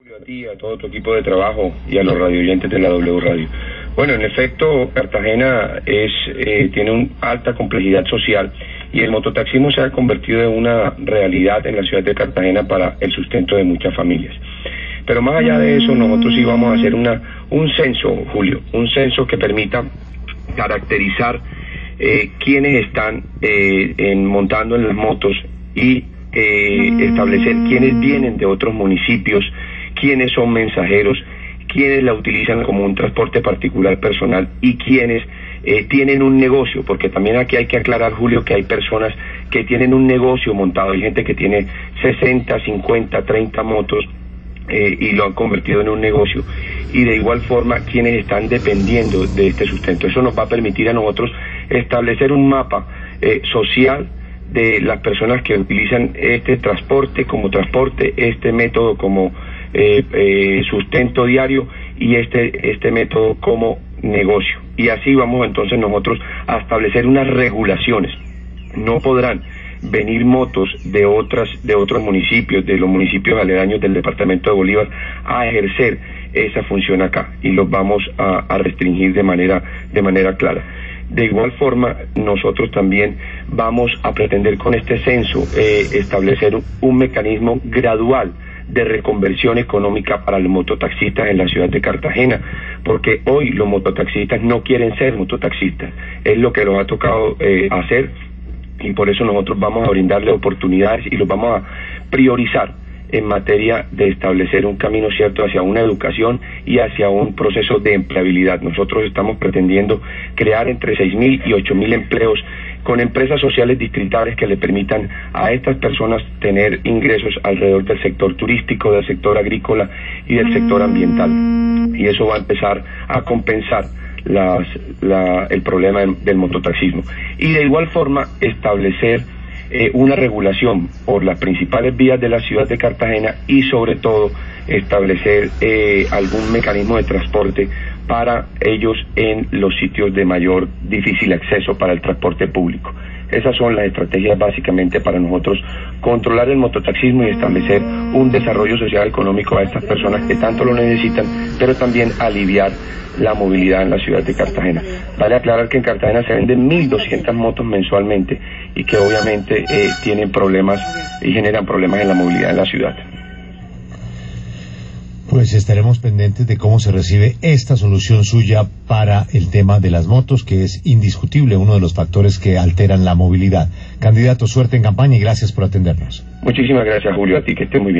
A ti, a todo tu equipo de trabajo y a los radioyentes de la W Radio. Bueno, en efecto, Cartagena es, eh, tiene una alta complejidad social y el mototaxismo se ha convertido en una realidad en la ciudad de Cartagena para el sustento de muchas familias. Pero más allá de eso, nosotros íbamos a hacer una, un censo, Julio, un censo que permita caracterizar eh, quiénes están eh, montando en las motos y eh, establecer quiénes vienen de otros municipios, quiénes son mensajeros, quiénes la utilizan como un transporte particular personal y quiénes eh, tienen un negocio, porque también aquí hay que aclarar, Julio, que hay personas que tienen un negocio montado, hay gente que tiene 60, 50, 30 motos eh, y lo han convertido en un negocio. Y de igual forma, quienes están dependiendo de este sustento. Eso nos va a permitir a nosotros establecer un mapa eh, social de las personas que utilizan este transporte como transporte, este método como eh, eh, sustento diario y este, este método como negocio. Y así vamos entonces nosotros a establecer unas regulaciones. No podrán venir motos de otras de otros municipios, de los municipios aledaños del departamento de Bolívar a ejercer esa función acá y los vamos a, restringir de manera de manera clara. De igual forma, nosotros también vamos a pretender con este censo eh, establecer un mecanismo gradual de reconversión económica para los mototaxistas en la ciudad de Cartagena, porque hoy los mototaxistas no quieren ser mototaxistas, es lo que nos ha tocado eh, hacer y por eso nosotros vamos a brindarle oportunidades y los vamos a priorizar en materia de establecer un camino cierto hacia una educación y hacia un proceso de empleabilidad. Nosotros estamos pretendiendo crear entre 6.000 y 8.000 empleos con empresas sociales distritales que le permitan a estas personas tener ingresos alrededor del sector turístico, del sector agrícola y del sector ambiental. Y eso va a empezar a compensar las, la, el problema del mototaxismo. Y de igual forma establecer eh, una regulación por las principales vías de la ciudad de Cartagena y sobre todo establecer eh, algún mecanismo de transporte para ellos en los sitios de mayor difícil acceso para el transporte público. Esas son las estrategias básicamente para nosotros controlar el mototaxismo y establecer un desarrollo social económico a estas personas que tanto lo necesitan, pero también aliviar la movilidad en la ciudad de Cartagena. Vale aclarar que en Cartagena se venden 1.200 motos mensualmente y que obviamente eh, tienen problemas y generan problemas en la movilidad en la ciudad. Pues estaremos pendientes de cómo se recibe esta solución suya para el tema de las motos, que es indiscutible uno de los factores que alteran la movilidad. Candidato, suerte en campaña y gracias por atendernos. Muchísimas gracias, Julio, a ti, que esté muy bien.